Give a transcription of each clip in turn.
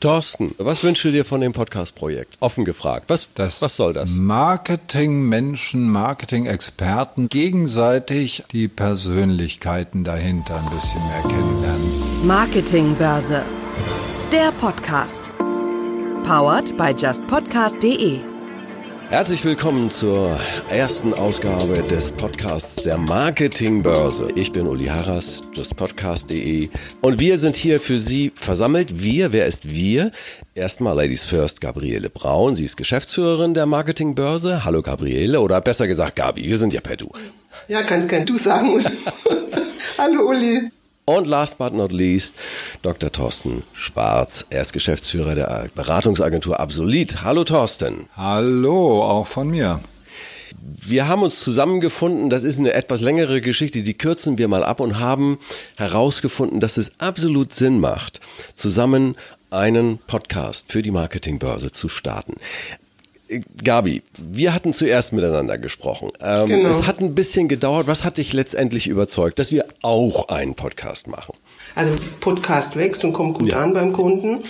Thorsten, was wünschst du dir von dem Podcast-Projekt? Offen gefragt. Was, das was soll das? Marketing-Menschen, Marketing-Experten gegenseitig die Persönlichkeiten dahinter ein bisschen mehr kennenlernen. Marketingbörse. Der Podcast. Powered by justpodcast.de. Herzlich willkommen zur ersten Ausgabe des Podcasts der Marketingbörse. Ich bin Uli Harras, justpodcast.de und wir sind hier für Sie versammelt. Wir, wer ist wir? Erstmal Ladies First, Gabriele Braun. Sie ist Geschäftsführerin der Marketingbörse. Hallo Gabriele oder besser gesagt Gabi, wir sind ja per Du. Ja, kannst gern du sagen. Hallo Uli. Und last but not least, Dr. Thorsten Schwarz. Er ist Geschäftsführer der Beratungsagentur Absolut. Hallo Thorsten. Hallo, auch von mir. Wir haben uns zusammengefunden, das ist eine etwas längere Geschichte, die kürzen wir mal ab und haben herausgefunden, dass es absolut Sinn macht, zusammen einen Podcast für die Marketingbörse zu starten. Gabi, wir hatten zuerst miteinander gesprochen. Ähm, genau. Es hat ein bisschen gedauert. Was hat dich letztendlich überzeugt, dass wir auch einen Podcast machen? Also Podcast wächst und kommt gut ja. an beim Kunden.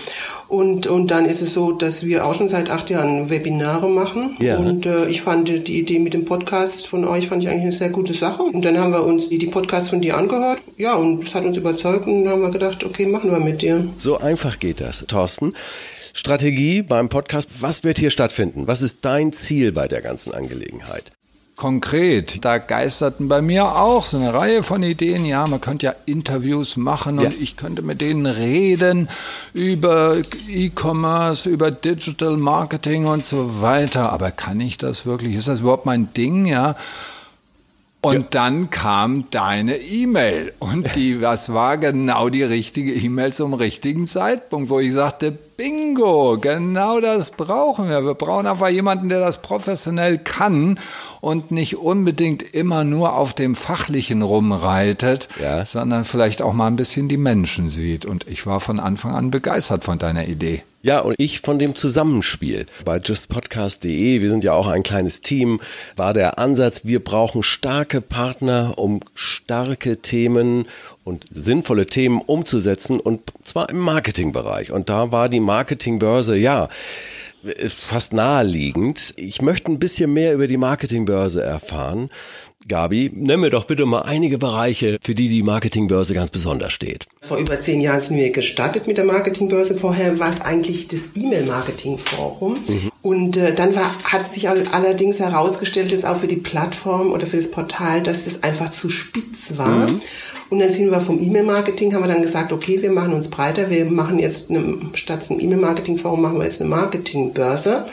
Und, und dann ist es so, dass wir auch schon seit acht Jahren Webinare machen. Ja. Und äh, ich fand die Idee mit dem Podcast von euch fand ich eigentlich eine sehr gute Sache. Und dann haben wir uns die, die Podcasts von dir angehört. Ja, und es hat uns überzeugt und dann haben wir gedacht, okay, machen wir mit dir. So einfach geht das, Thorsten. Strategie beim Podcast. Was wird hier stattfinden? Was ist dein Ziel bei der ganzen Angelegenheit? Konkret, da geisterten bei mir auch so eine Reihe von Ideen. Ja, man könnte ja Interviews machen und ja. ich könnte mit denen reden über E-Commerce, über Digital Marketing und so weiter. Aber kann ich das wirklich? Ist das überhaupt mein Ding? Ja. Und ja. dann kam deine E-Mail. Und die, was war genau die richtige E-Mail zum richtigen Zeitpunkt, wo ich sagte, Bingo, genau das brauchen wir. Wir brauchen einfach jemanden, der das professionell kann und nicht unbedingt immer nur auf dem Fachlichen rumreitet, ja. sondern vielleicht auch mal ein bisschen die Menschen sieht. Und ich war von Anfang an begeistert von deiner Idee. Ja, und ich von dem Zusammenspiel. Bei justpodcast.de, wir sind ja auch ein kleines Team, war der Ansatz, wir brauchen starke Partner, um starke Themen und sinnvolle Themen umzusetzen und zwar im Marketingbereich. Und da war die Marketingbörse, ja, fast naheliegend. Ich möchte ein bisschen mehr über die Marketingbörse erfahren. Gabi, nenn mir doch bitte mal einige Bereiche, für die die Marketingbörse ganz besonders steht. Vor über zehn Jahren sind wir gestartet mit der Marketingbörse. Vorher war es eigentlich das E-Mail-Marketing-Forum. Mhm. Und äh, dann war, hat sich allerdings herausgestellt, dass auch für die Plattform oder für das Portal, dass das einfach zu spitz war. Mhm. Und dann sind wir vom E-Mail-Marketing, haben wir dann gesagt, okay, wir machen uns breiter. Wir machen jetzt eine, statt einem E-Mail-Marketing-Forum machen wir jetzt eine Marketingbörse.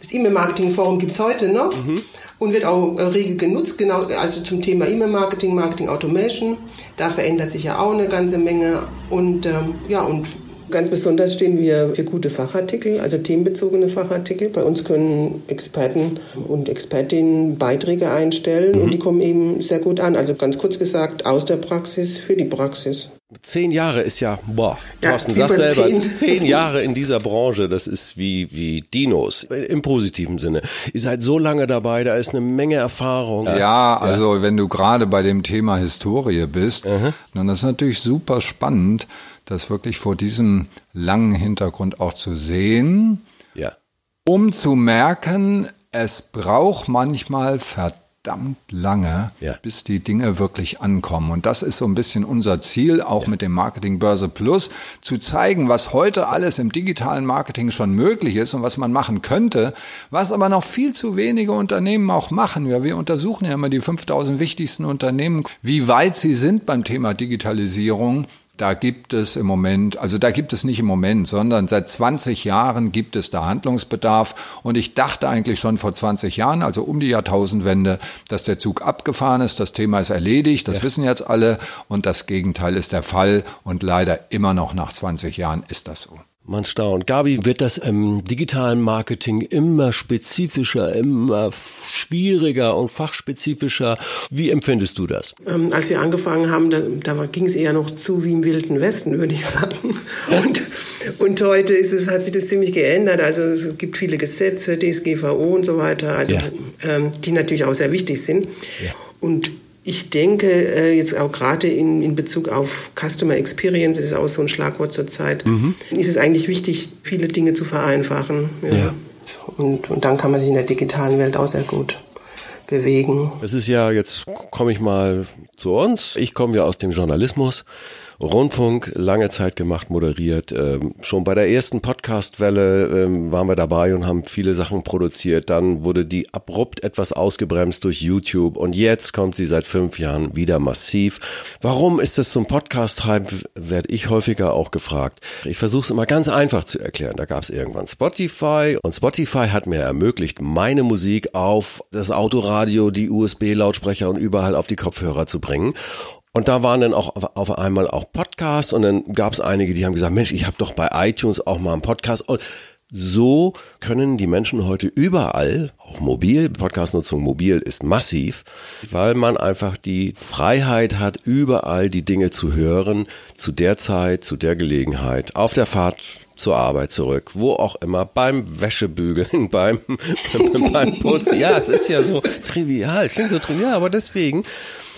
Das E-Mail-Marketing-Forum gibt's heute noch. Mhm und wird auch äh, rege genutzt, genau, also zum Thema E-Mail-Marketing, Marketing Automation. Da verändert sich ja auch eine ganze Menge und ähm, ja, und Ganz besonders stehen wir für gute Fachartikel, also themenbezogene Fachartikel. Bei uns können Experten und Expertinnen Beiträge einstellen mhm. und die kommen eben sehr gut an. Also ganz kurz gesagt, aus der Praxis für die Praxis. Zehn Jahre ist ja, boah, Thorsten, ja, sag selber, zehn. zehn Jahre in dieser Branche, das ist wie, wie Dinos, im positiven Sinne. Ihr seid so lange dabei, da ist eine Menge Erfahrung. Ja, ja also wenn du gerade bei dem Thema Historie bist, mhm. dann ist natürlich super spannend, das wirklich vor diesem langen Hintergrund auch zu sehen, ja. um zu merken, es braucht manchmal verdammt verdammt lange, ja. bis die Dinge wirklich ankommen. Und das ist so ein bisschen unser Ziel, auch ja. mit dem Marketing Börse Plus, zu zeigen, was heute alles im digitalen Marketing schon möglich ist und was man machen könnte, was aber noch viel zu wenige Unternehmen auch machen. Ja, wir untersuchen ja immer die 5000 wichtigsten Unternehmen, wie weit sie sind beim Thema Digitalisierung da gibt es im Moment, also da gibt es nicht im Moment, sondern seit 20 Jahren gibt es da Handlungsbedarf. Und ich dachte eigentlich schon vor 20 Jahren, also um die Jahrtausendwende, dass der Zug abgefahren ist, das Thema ist erledigt, das ja. wissen jetzt alle. Und das Gegenteil ist der Fall. Und leider immer noch nach 20 Jahren ist das so. Man staunt. Gabi, wird das im digitalen Marketing immer spezifischer, immer schwieriger und fachspezifischer? Wie empfindest du das? Ähm, als wir angefangen haben, da, da ging es eher noch zu wie im Wilden Westen, würde ich sagen. Und, und heute ist es, hat sich das ziemlich geändert. Also es gibt viele Gesetze, DSGVO und so weiter, also, ja. ähm, die natürlich auch sehr wichtig sind. Ja. Und Ich denke, äh, jetzt auch gerade in, in Bezug auf Customer Experience, ist auch so ein Schlagwort zurzeit, mhm. ist es eigentlich wichtig, viele Dinge zu vereinfachen. Ja. ja. Und, und dann kann man sich in der digitalen Welt auch sehr gut bewegen. Es ist ja, jetzt komme ich mal zu uns. Ich komme ja aus dem Journalismus Rundfunk lange Zeit gemacht, moderiert. Ähm, schon bei der ersten Podcastwelle ähm, waren wir dabei und haben viele Sachen produziert. Dann wurde die abrupt etwas ausgebremst durch YouTube und jetzt kommt sie seit fünf Jahren wieder massiv. Warum ist das zum Podcast-Hype, werde ich häufiger auch gefragt. Ich versuche es immer ganz einfach zu erklären. Da gab es irgendwann Spotify und Spotify hat mir ermöglicht, meine Musik auf das Autoradio, die USB-Lautsprecher und überall auf die Kopfhörer zu bringen. Und da waren dann auch auf einmal auch Podcasts und dann gab es einige, die haben gesagt, Mensch, ich habe doch bei iTunes auch mal einen Podcast. Und so können die Menschen heute überall, auch mobil, Podcastnutzung mobil ist massiv, weil man einfach die Freiheit hat, überall die Dinge zu hören, zu der Zeit, zu der Gelegenheit, auf der Fahrt zur Arbeit zurück, wo auch immer, beim Wäschebügeln, beim, beim Putzen. Ja, es ist ja so trivial, klingt so trivial, aber deswegen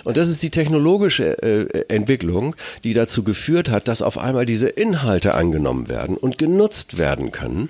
und das ist die technologische äh, Entwicklung, die dazu geführt hat, dass auf einmal diese Inhalte angenommen werden und genutzt werden können.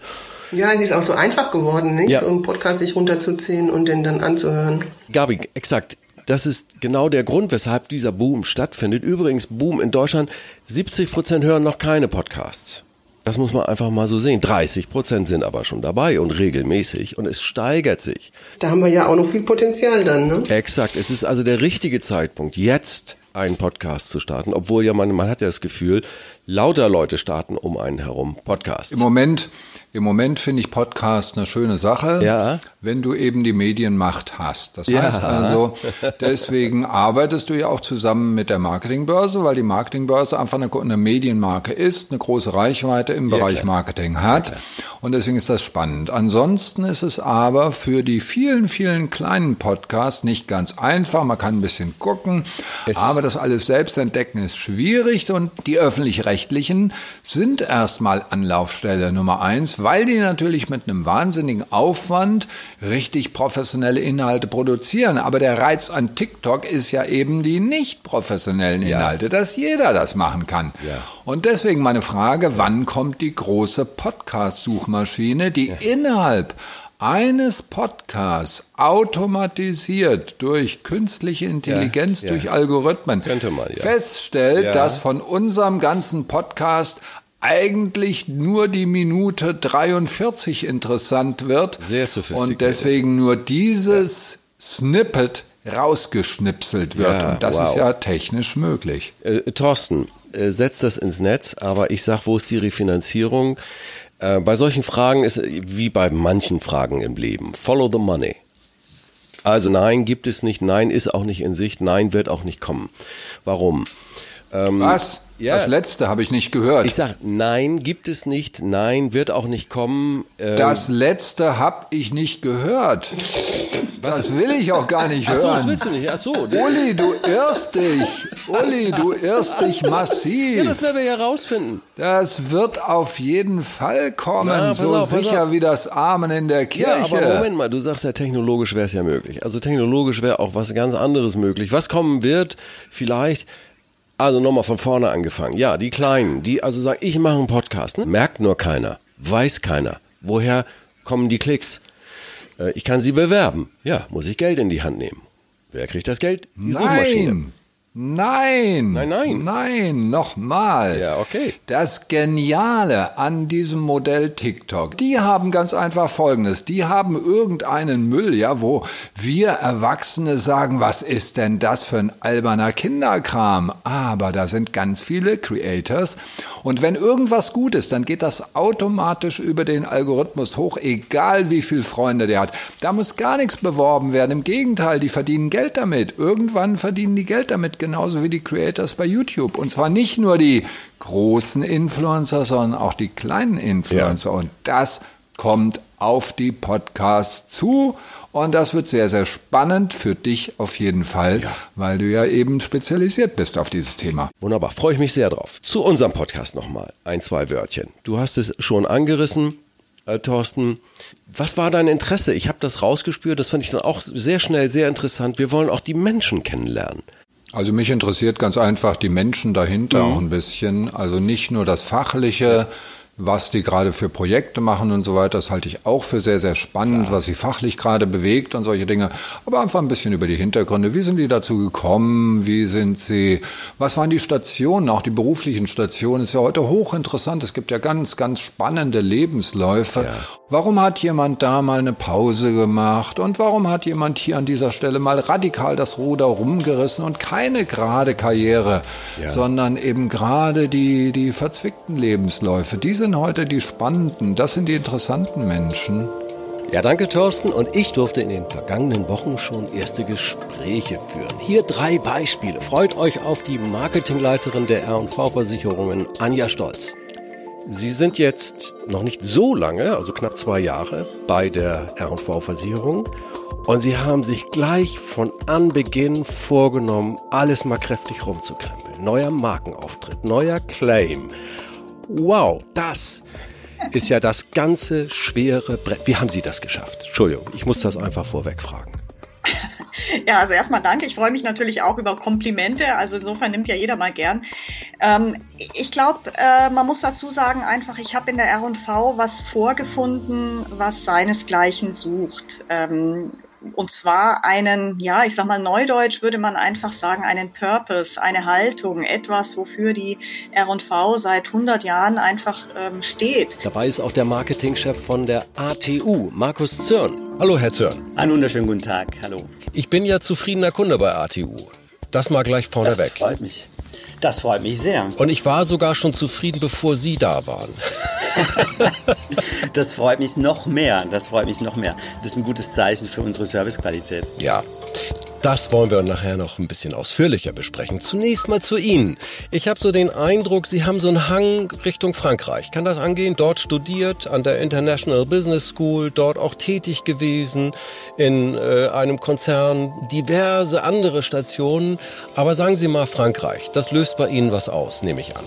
Ja, es ist auch so einfach geworden, nicht? Ja. So einen Podcast sich runterzuziehen und den dann anzuhören. Gabi, exakt. Das ist genau der Grund, weshalb dieser Boom stattfindet. Übrigens, Boom in Deutschland, 70 Prozent hören noch keine Podcasts. Das muss man einfach mal so sehen. 30 Prozent sind aber schon dabei und regelmäßig und es steigert sich. Da haben wir ja auch noch viel Potenzial dann, ne? Exakt. Es ist also der richtige Zeitpunkt, jetzt einen Podcast zu starten, obwohl ja man, man hat ja das Gefühl, lauter Leute starten um einen herum Podcasts. Im Moment im Moment finde ich Podcast eine schöne Sache, ja. wenn du eben die Medienmacht hast. Das ja. heißt also, deswegen arbeitest du ja auch zusammen mit der Marketingbörse, weil die Marketingbörse einfach eine, eine Medienmarke ist, eine große Reichweite im ja, Bereich klar. Marketing hat. Und deswegen ist das spannend. Ansonsten ist es aber für die vielen, vielen kleinen Podcasts nicht ganz einfach. Man kann ein bisschen gucken, es aber das alles selbst entdecken ist schwierig und die öffentlich-rechtlichen sind erstmal Anlaufstelle Nummer eins, weil die natürlich mit einem wahnsinnigen Aufwand richtig professionelle Inhalte produzieren. Aber der Reiz an TikTok ist ja eben die nicht professionellen Inhalte, ja. dass jeder das machen kann. Ja. Und deswegen meine Frage, wann kommt die große Podcast-Suchmaschine, die ja. innerhalb eines Podcasts automatisiert durch künstliche Intelligenz, ja, ja. durch Algorithmen man, ja. feststellt, dass von unserem ganzen Podcast eigentlich nur die Minute 43 interessant wird. Sehr sophisticated. Und deswegen nur dieses Snippet rausgeschnipselt wird. Und das wow. ist ja technisch möglich. Äh, Thorsten, äh, setzt das ins Netz, aber ich sag, wo ist die Refinanzierung? Äh, bei solchen Fragen ist wie bei manchen Fragen im Leben. Follow the money. Also nein, gibt es nicht, nein ist auch nicht in Sicht, nein wird auch nicht kommen. Warum? Ähm, Was? Ja. Das letzte habe ich nicht gehört. Ich sage, nein, gibt es nicht, nein, wird auch nicht kommen. Ähm das letzte habe ich nicht gehört. Was? Das will ich auch gar nicht hören. Ach so, das willst du nicht. Ach so. Uli, du irrst dich. Uli, du irrst dich massiv. Ja, das werden wir ja rausfinden. Das wird auf jeden Fall kommen, Na, so auf, sicher wie das Amen in der Kirche. Ja, aber Moment mal, du sagst ja, technologisch wäre es ja möglich. Also technologisch wäre auch was ganz anderes möglich. Was kommen wird, vielleicht also nochmal von vorne angefangen. Ja, die Kleinen, die also sagen, ich mache einen Podcast. Ne? Merkt nur keiner, weiß keiner. Woher kommen die Klicks? Äh, ich kann sie bewerben. Ja, muss ich Geld in die Hand nehmen. Wer kriegt das Geld? Die Nein. Suchmaschine. Nein, nein, nein, nein, nochmal. Ja, okay. Das Geniale an diesem Modell TikTok, die haben ganz einfach Folgendes. Die haben irgendeinen Müll, ja, wo wir Erwachsene sagen, was ist denn das für ein alberner Kinderkram? Aber da sind ganz viele Creators. Und wenn irgendwas gut ist, dann geht das automatisch über den Algorithmus hoch, egal wie viele Freunde der hat. Da muss gar nichts beworben werden. Im Gegenteil, die verdienen Geld damit. Irgendwann verdienen die Geld damit genauso wie die Creators bei YouTube. Und zwar nicht nur die großen Influencer, sondern auch die kleinen Influencer. Ja. Und das kommt auf die Podcasts zu. Und das wird sehr, sehr spannend für dich auf jeden Fall, ja. weil du ja eben spezialisiert bist auf dieses Thema. Wunderbar, freue ich mich sehr drauf. Zu unserem Podcast nochmal ein, zwei Wörtchen. Du hast es schon angerissen. äh, Thorsten, was war dein Interesse? Ich habe das rausgespürt, das fand ich dann auch sehr schnell sehr interessant. Wir wollen auch die Menschen kennenlernen. Also mich interessiert ganz einfach die Menschen dahinter mhm. auch ein bisschen. Also nicht nur das Fachliche, was die gerade für Projekte machen und so weiter, das halte ich auch für sehr, sehr spannend, ja. was sie fachlich gerade bewegt und solche Dinge. Aber einfach ein bisschen über die Hintergründe. Wie sind die dazu gekommen? Wie sind sie? Was waren die Stationen? Auch die beruflichen Stationen ist ja heute hochinteressant. Es gibt ja ganz, ganz spannende Lebensläufe. Ja. Warum hat jemand da mal eine Pause gemacht? Und warum hat jemand hier an dieser Stelle mal radikal das Ruder rumgerissen und keine gerade Karriere, ja. sondern eben gerade die, die verzwickten Lebensläufe? Diese sind heute die spannenden, das sind die interessanten Menschen. Ja, danke Thorsten. Und ich durfte in den vergangenen Wochen schon erste Gespräche führen. Hier drei Beispiele. Freut euch auf die Marketingleiterin der R&V-Versicherungen, Anja Stolz. Sie sind jetzt noch nicht so lange, also knapp zwei Jahre, bei der R&V-Versicherung. Und Sie haben sich gleich von Anbeginn vorgenommen, alles mal kräftig rumzukrempeln. Neuer Markenauftritt, neuer Claim, Wow, das ist ja das ganze schwere Brett. Wie haben Sie das geschafft? Entschuldigung, ich muss das einfach vorweg fragen. Ja, also erstmal danke. Ich freue mich natürlich auch über Komplimente. Also insofern nimmt ja jeder mal gern. Ähm, ich glaube, äh, man muss dazu sagen, einfach, ich habe in der R&V was vorgefunden, was seinesgleichen sucht. Ähm, und zwar einen, ja, ich sag mal neudeutsch würde man einfach sagen, einen Purpose, eine Haltung, etwas, wofür die R&V seit 100 Jahren einfach ähm, steht. Dabei ist auch der Marketingchef von der ATU, Markus Zürn. Hallo, Herr Zürn. Einen wunderschönen guten Tag, hallo. Ich bin ja zufriedener Kunde bei ATU. Das mal gleich vorneweg. Das freut mich. Das freut mich sehr. Und ich war sogar schon zufrieden, bevor Sie da waren. das freut mich noch mehr. Das freut mich noch mehr. Das ist ein gutes Zeichen für unsere Servicequalität. Ja. Das wollen wir nachher noch ein bisschen ausführlicher besprechen. Zunächst mal zu Ihnen. Ich habe so den Eindruck, Sie haben so einen Hang Richtung Frankreich. Kann das angehen? Dort studiert, an der International Business School, dort auch tätig gewesen, in äh, einem Konzern, diverse andere Stationen. Aber sagen Sie mal Frankreich, das löst bei Ihnen was aus, nehme ich an.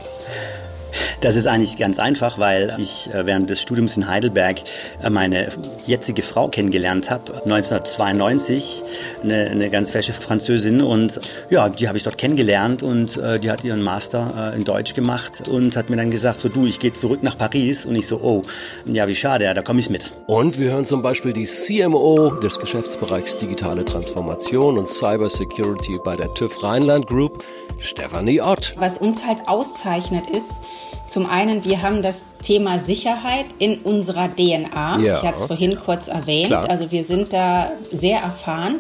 Das ist eigentlich ganz einfach, weil ich äh, während des Studiums in Heidelberg äh, meine jetzige Frau kennengelernt habe, 1992, eine, eine ganz fesche Französin. Und ja, die habe ich dort kennengelernt und äh, die hat ihren Master äh, in Deutsch gemacht und hat mir dann gesagt, so du, ich gehe zurück nach Paris. Und ich so, oh, ja, wie schade, ja, da komme ich mit. Und wir hören zum Beispiel die CMO des Geschäftsbereichs Digitale Transformation und Cyber Security bei der TÜV Rheinland Group, Stefanie Ott. Was uns halt auszeichnet ist, zum einen, wir haben das Thema Sicherheit in unserer DNA. Ja. Ich hatte es vorhin kurz erwähnt. Klar. Also wir sind da sehr erfahren.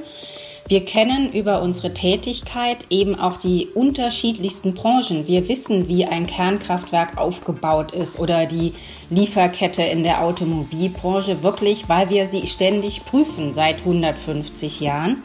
Wir kennen über unsere Tätigkeit eben auch die unterschiedlichsten Branchen. Wir wissen, wie ein Kernkraftwerk aufgebaut ist oder die Lieferkette in der Automobilbranche wirklich, weil wir sie ständig prüfen seit 150 Jahren.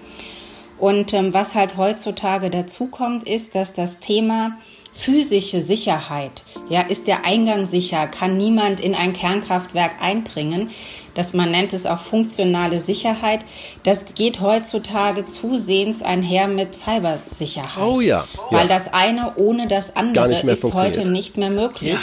Und ähm, was halt heutzutage dazukommt, ist, dass das Thema physische Sicherheit, ja, ist der Eingang sicher, kann niemand in ein Kernkraftwerk eindringen, dass man nennt es auch funktionale Sicherheit, das geht heutzutage zusehends einher mit Cybersicherheit. Oh ja. Weil das eine ohne das andere ist heute nicht mehr möglich. Ja.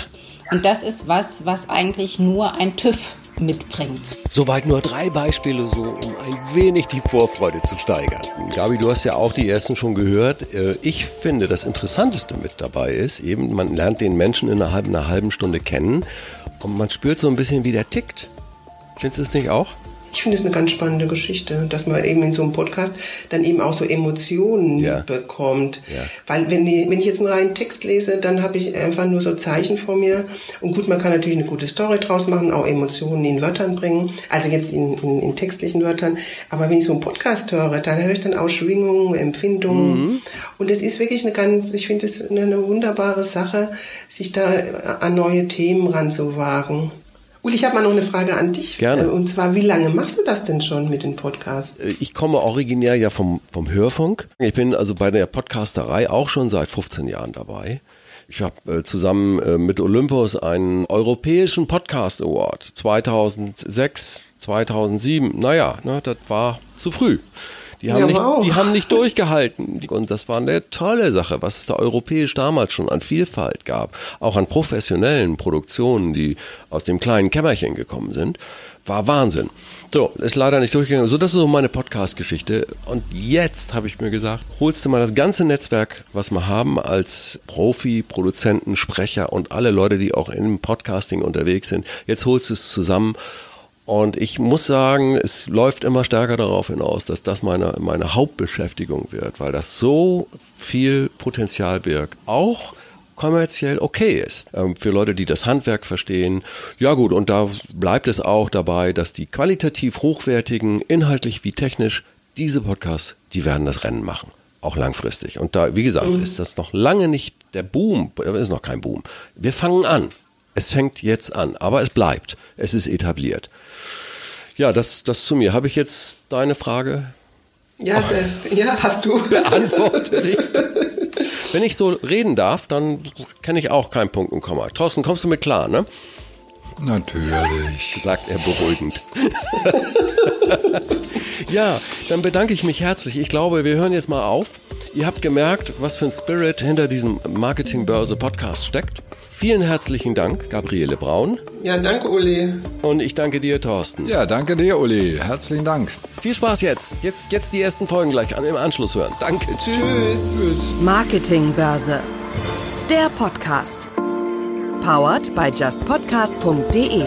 Und das ist was, was eigentlich nur ein TÜV mitbringt. Soweit nur drei Beispiele, so um ein wenig die Vorfreude zu steigern. Gabi, du hast ja auch die ersten schon gehört. Äh, ich finde, das Interessanteste mit dabei ist, eben, man lernt den Menschen innerhalb einer halben Stunde kennen und man spürt so ein bisschen, wie der tickt. Findest du es nicht auch? Ich finde es eine ganz spannende Geschichte, dass man eben in so einem Podcast dann eben auch so Emotionen ja. bekommt. Ja. Weil wenn, die, wenn ich jetzt einen reinen Text lese, dann habe ich einfach nur so Zeichen vor mir. Und gut, man kann natürlich eine gute Story draus machen, auch Emotionen in Wörtern bringen. Also jetzt in, in, in textlichen Wörtern. Aber wenn ich so einen Podcast höre, dann höre ich dann auch Schwingungen, Empfindungen. Mhm. Und es ist wirklich eine ganz, ich finde es eine, eine wunderbare Sache, sich da an neue Themen ranzuwagen. Uli, ich habe mal noch eine Frage an dich. Gerne. Äh, und zwar, wie lange machst du das denn schon mit den Podcasts? Äh, ich komme originär ja vom, vom Hörfunk. Ich bin also bei der Podcasterei auch schon seit 15 Jahren dabei. Ich habe äh, zusammen äh, mit Olympus einen europäischen Podcast Award 2006, 2007. Naja, ne, das war zu früh. Die haben, ja, nicht, wow. die haben nicht durchgehalten. Und das war eine tolle Sache, was es da europäisch damals schon an Vielfalt gab. Auch an professionellen Produktionen, die aus dem kleinen Kämmerchen gekommen sind. War Wahnsinn. So, ist leider nicht durchgegangen. So, das ist so meine Podcast-Geschichte. Und jetzt habe ich mir gesagt, holst du mal das ganze Netzwerk, was wir haben als Profi, Produzenten, Sprecher und alle Leute, die auch im Podcasting unterwegs sind. Jetzt holst du es zusammen und ich muss sagen, es läuft immer stärker darauf hinaus, dass das meine, meine Hauptbeschäftigung wird, weil das so viel Potenzial birgt. Auch kommerziell okay ist. Ähm, für Leute, die das Handwerk verstehen. Ja gut, und da bleibt es auch dabei, dass die qualitativ hochwertigen, inhaltlich wie technisch, diese Podcasts, die werden das Rennen machen. Auch langfristig. Und da, wie gesagt, mhm. ist das noch lange nicht der Boom, ist noch kein Boom. Wir fangen an. Es fängt jetzt an, aber es bleibt. Es ist etabliert. Ja, das, das zu mir. Habe ich jetzt deine Frage? Ja, oh. ja hast du. Beantwortet. Wenn ich so reden darf, dann kenne ich auch keinen Punkt und Komma. Thorsten, kommst du mit klar, ne? Natürlich. Sagt er beruhigend. ja, dann bedanke ich mich herzlich. Ich glaube, wir hören jetzt mal auf. Ihr habt gemerkt, was für ein Spirit hinter diesem Marketingbörse Podcast steckt. Vielen herzlichen Dank, Gabriele Braun. Ja, danke, Uli. Und ich danke dir, Thorsten. Ja, danke dir, Uli. Herzlichen Dank. Viel Spaß jetzt. Jetzt, jetzt die ersten Folgen gleich an, im Anschluss hören. Danke. Tschüss. Tschüss. Marketingbörse. Der Podcast. Powered by justpodcast.de